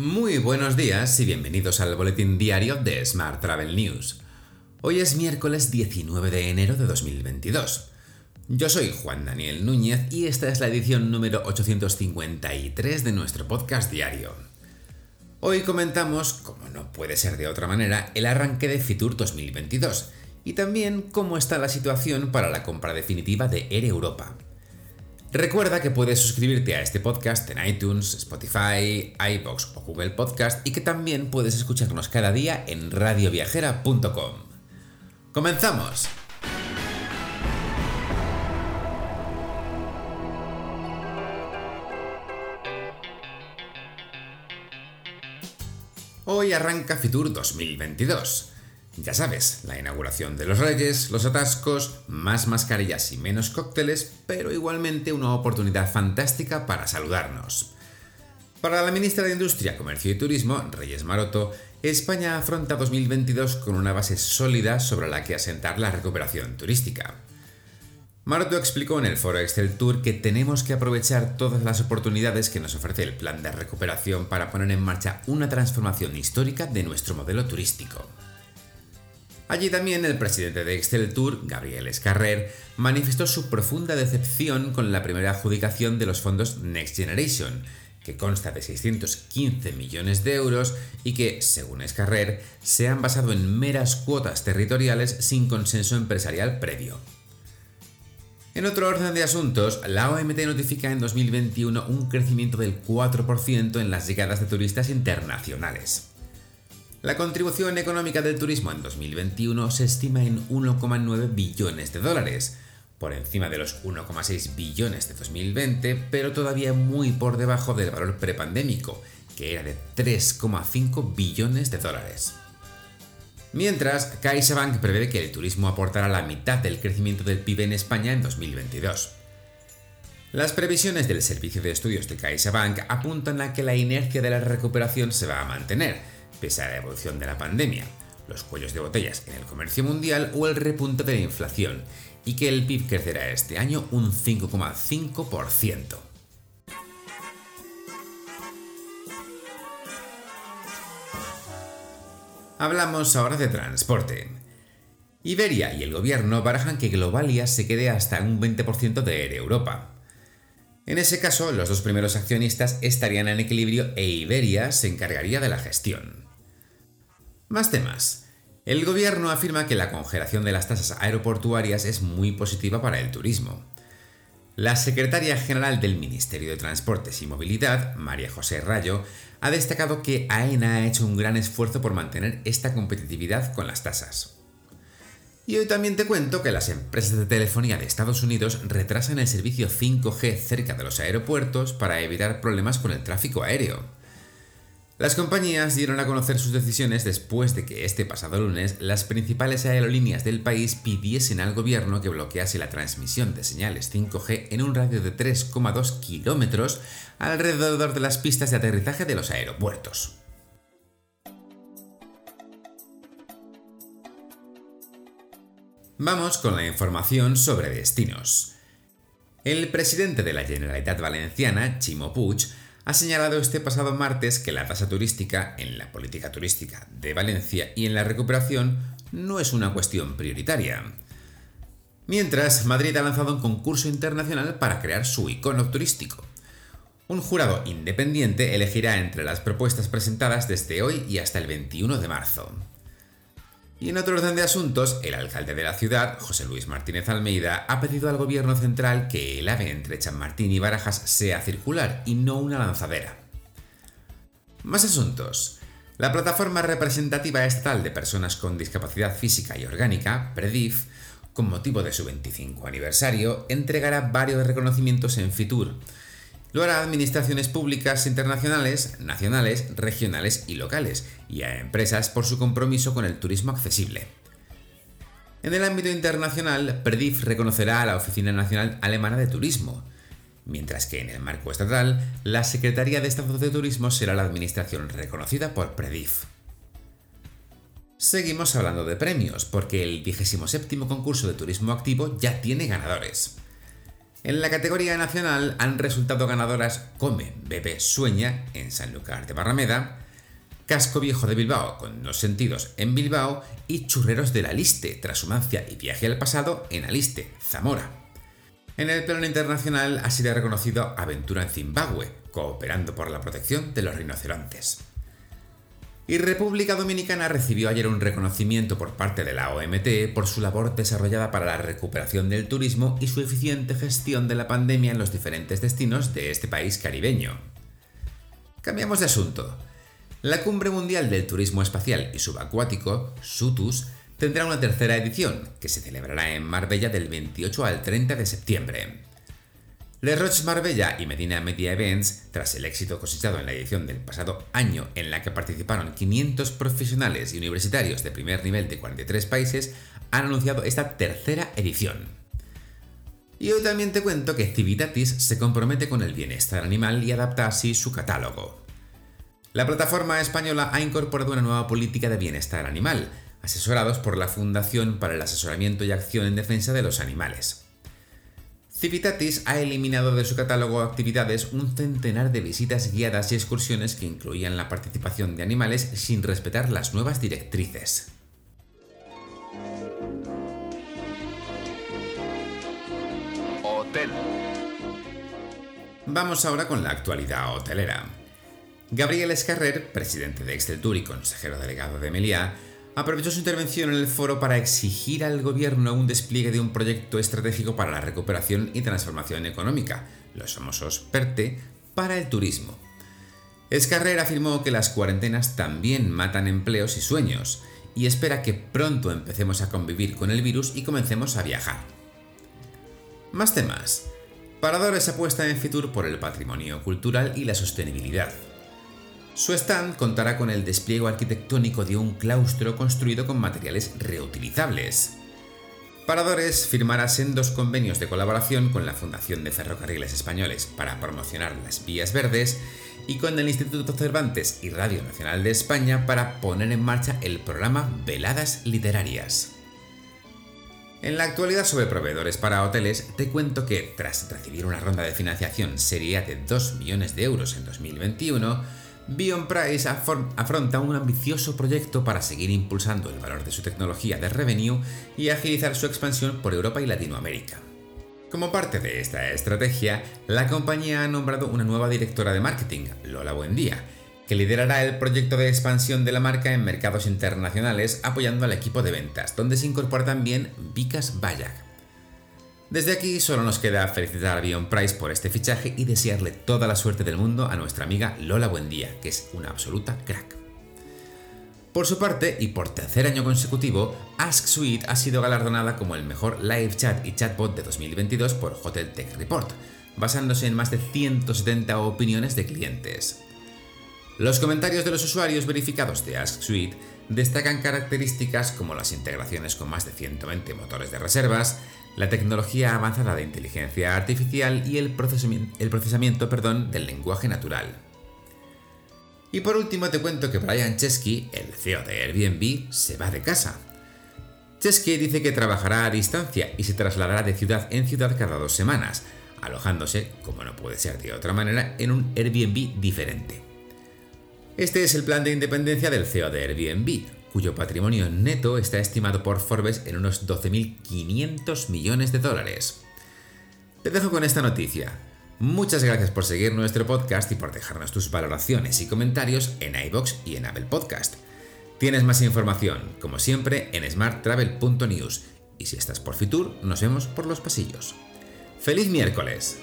Muy buenos días y bienvenidos al boletín diario de Smart Travel News. Hoy es miércoles 19 de enero de 2022. Yo soy Juan Daniel Núñez y esta es la edición número 853 de nuestro podcast diario. Hoy comentamos, como no puede ser de otra manera, el arranque de Fitur 2022 y también cómo está la situación para la compra definitiva de Air Europa. Recuerda que puedes suscribirte a este podcast en iTunes, Spotify, iBox o Google Podcast y que también puedes escucharnos cada día en radioviajera.com. ¡Comenzamos! Hoy arranca Fitur 2022 ya sabes, la inauguración de los Reyes, los atascos, más mascarillas y menos cócteles, pero igualmente una oportunidad fantástica para saludarnos. Para la ministra de Industria, Comercio y Turismo, Reyes Maroto, España afronta 2022 con una base sólida sobre la que asentar la recuperación turística. Maroto explicó en el foro Excel Tour que tenemos que aprovechar todas las oportunidades que nos ofrece el plan de recuperación para poner en marcha una transformación histórica de nuestro modelo turístico. Allí también el presidente de Excel Tour, Gabriel Escarrer, manifestó su profunda decepción con la primera adjudicación de los fondos Next Generation, que consta de 615 millones de euros y que, según Escarrer, se han basado en meras cuotas territoriales sin consenso empresarial previo. En otro orden de asuntos, la OMT notifica en 2021 un crecimiento del 4% en las llegadas de turistas internacionales. La contribución económica del turismo en 2021 se estima en 1,9 billones de dólares, por encima de los 1,6 billones de 2020, pero todavía muy por debajo del valor prepandémico, que era de 3,5 billones de dólares. Mientras, CaixaBank prevé que el turismo aportará la mitad del crecimiento del PIB en España en 2022. Las previsiones del Servicio de Estudios de CaixaBank apuntan a que la inercia de la recuperación se va a mantener, pese a la evolución de la pandemia, los cuellos de botellas en el comercio mundial o el repunte de la inflación, y que el PIB crecerá este año un 5,5%. Hablamos ahora de transporte. Iberia y el gobierno barajan que Globalia se quede hasta un 20% de Europa. En ese caso, los dos primeros accionistas estarían en equilibrio e Iberia se encargaría de la gestión. Más temas. El gobierno afirma que la congelación de las tasas aeroportuarias es muy positiva para el turismo. La secretaria general del Ministerio de Transportes y Movilidad, María José Rayo, ha destacado que AENA ha hecho un gran esfuerzo por mantener esta competitividad con las tasas. Y hoy también te cuento que las empresas de telefonía de Estados Unidos retrasan el servicio 5G cerca de los aeropuertos para evitar problemas con el tráfico aéreo. Las compañías dieron a conocer sus decisiones después de que este pasado lunes las principales aerolíneas del país pidiesen al gobierno que bloquease la transmisión de señales 5G en un radio de 3,2 kilómetros alrededor de las pistas de aterrizaje de los aeropuertos. Vamos con la información sobre destinos. El presidente de la Generalitat Valenciana, Chimo Puig, ha señalado este pasado martes que la tasa turística en la política turística de Valencia y en la recuperación no es una cuestión prioritaria. Mientras, Madrid ha lanzado un concurso internacional para crear su icono turístico. Un jurado independiente elegirá entre las propuestas presentadas desde hoy y hasta el 21 de marzo. Y en otro orden de asuntos, el alcalde de la ciudad, José Luis Martínez Almeida, ha pedido al gobierno central que el AVE entre Chamartín y Barajas sea circular y no una lanzadera. Más asuntos. La plataforma representativa estatal de personas con discapacidad física y orgánica, PREDIF, con motivo de su 25 aniversario, entregará varios reconocimientos en Fitur, lo hará a administraciones públicas internacionales, nacionales, regionales y locales, y a empresas por su compromiso con el turismo accesible. En el ámbito internacional, PREDIF reconocerá a la Oficina Nacional Alemana de Turismo, mientras que en el marco estatal, la Secretaría de Estado de Turismo será la administración reconocida por PREDIF. Seguimos hablando de premios, porque el 27 concurso de turismo activo ya tiene ganadores. En la categoría nacional han resultado ganadoras Come, Bebe, Sueña en Sanlúcar de Barrameda, Casco Viejo de Bilbao con dos sentidos en Bilbao y Churreros de la Liste, Trashumancia y Viaje al Pasado en Aliste, Zamora. En el plano internacional ha sido reconocido Aventura en Zimbabue, cooperando por la protección de los rinocerontes. Y República Dominicana recibió ayer un reconocimiento por parte de la OMT por su labor desarrollada para la recuperación del turismo y su eficiente gestión de la pandemia en los diferentes destinos de este país caribeño. Cambiamos de asunto. La Cumbre Mundial del Turismo Espacial y Subacuático, SUTUS, tendrá una tercera edición, que se celebrará en Marbella del 28 al 30 de septiembre. Le Roche Marbella y Medina Media Events, tras el éxito cosechado en la edición del pasado año en la que participaron 500 profesionales y universitarios de primer nivel de 43 países, han anunciado esta tercera edición. Y hoy también te cuento que Civitatis se compromete con el bienestar animal y adapta así su catálogo. La plataforma española ha incorporado una nueva política de bienestar animal, asesorados por la Fundación para el Asesoramiento y Acción en Defensa de los Animales. Civitatis ha eliminado de su catálogo de actividades un centenar de visitas guiadas y excursiones que incluían la participación de animales sin respetar las nuevas directrices. Hotel. Vamos ahora con la actualidad hotelera. Gabriel Escarrer, presidente de Excel Tour y consejero delegado de Meliá, aprovechó su intervención en el foro para exigir al gobierno un despliegue de un proyecto estratégico para la recuperación y transformación económica, los famosos PERTE, para el turismo. Escarrer afirmó que las cuarentenas también matan empleos y sueños, y espera que pronto empecemos a convivir con el virus y comencemos a viajar. Más temas. Paradores apuesta en Fitur por el patrimonio cultural y la sostenibilidad. Su stand contará con el despliegue arquitectónico de un claustro construido con materiales reutilizables. Paradores firmará sendos convenios de colaboración con la Fundación de Ferrocarriles Españoles para promocionar las vías verdes y con el Instituto Cervantes y Radio Nacional de España para poner en marcha el programa Veladas Literarias. En la actualidad sobre proveedores para hoteles, te cuento que tras recibir una ronda de financiación serie A de 2 millones de euros en 2021, Bion Price afronta un ambicioso proyecto para seguir impulsando el valor de su tecnología de revenue y agilizar su expansión por Europa y Latinoamérica. Como parte de esta estrategia, la compañía ha nombrado una nueva directora de marketing, Lola Buendía, que liderará el proyecto de expansión de la marca en mercados internacionales apoyando al equipo de ventas, donde se incorpora también Vikas Bayak, desde aquí solo nos queda felicitar a Bion Price por este fichaje y desearle toda la suerte del mundo a nuestra amiga Lola Buendía, que es una absoluta crack. Por su parte, y por tercer año consecutivo, Ask Suite ha sido galardonada como el mejor live chat y chatbot de 2022 por Hotel Tech Report, basándose en más de 170 opiniones de clientes. Los comentarios de los usuarios verificados de Ask Suite destacan características como las integraciones con más de 120 motores de reservas, la tecnología avanzada de inteligencia artificial y el procesamiento, del lenguaje natural. Y por último te cuento que Brian Chesky, el CEO de Airbnb, se va de casa. Chesky dice que trabajará a distancia y se trasladará de ciudad en ciudad cada dos semanas, alojándose, como no puede ser de otra manera, en un Airbnb diferente. Este es el plan de independencia del CEO de Airbnb, cuyo patrimonio neto está estimado por Forbes en unos 12.500 millones de dólares. Te dejo con esta noticia. Muchas gracias por seguir nuestro podcast y por dejarnos tus valoraciones y comentarios en iBox y en Apple Podcast. Tienes más información, como siempre, en smarttravel.news y si estás por Fitur, nos vemos por los pasillos. ¡Feliz miércoles!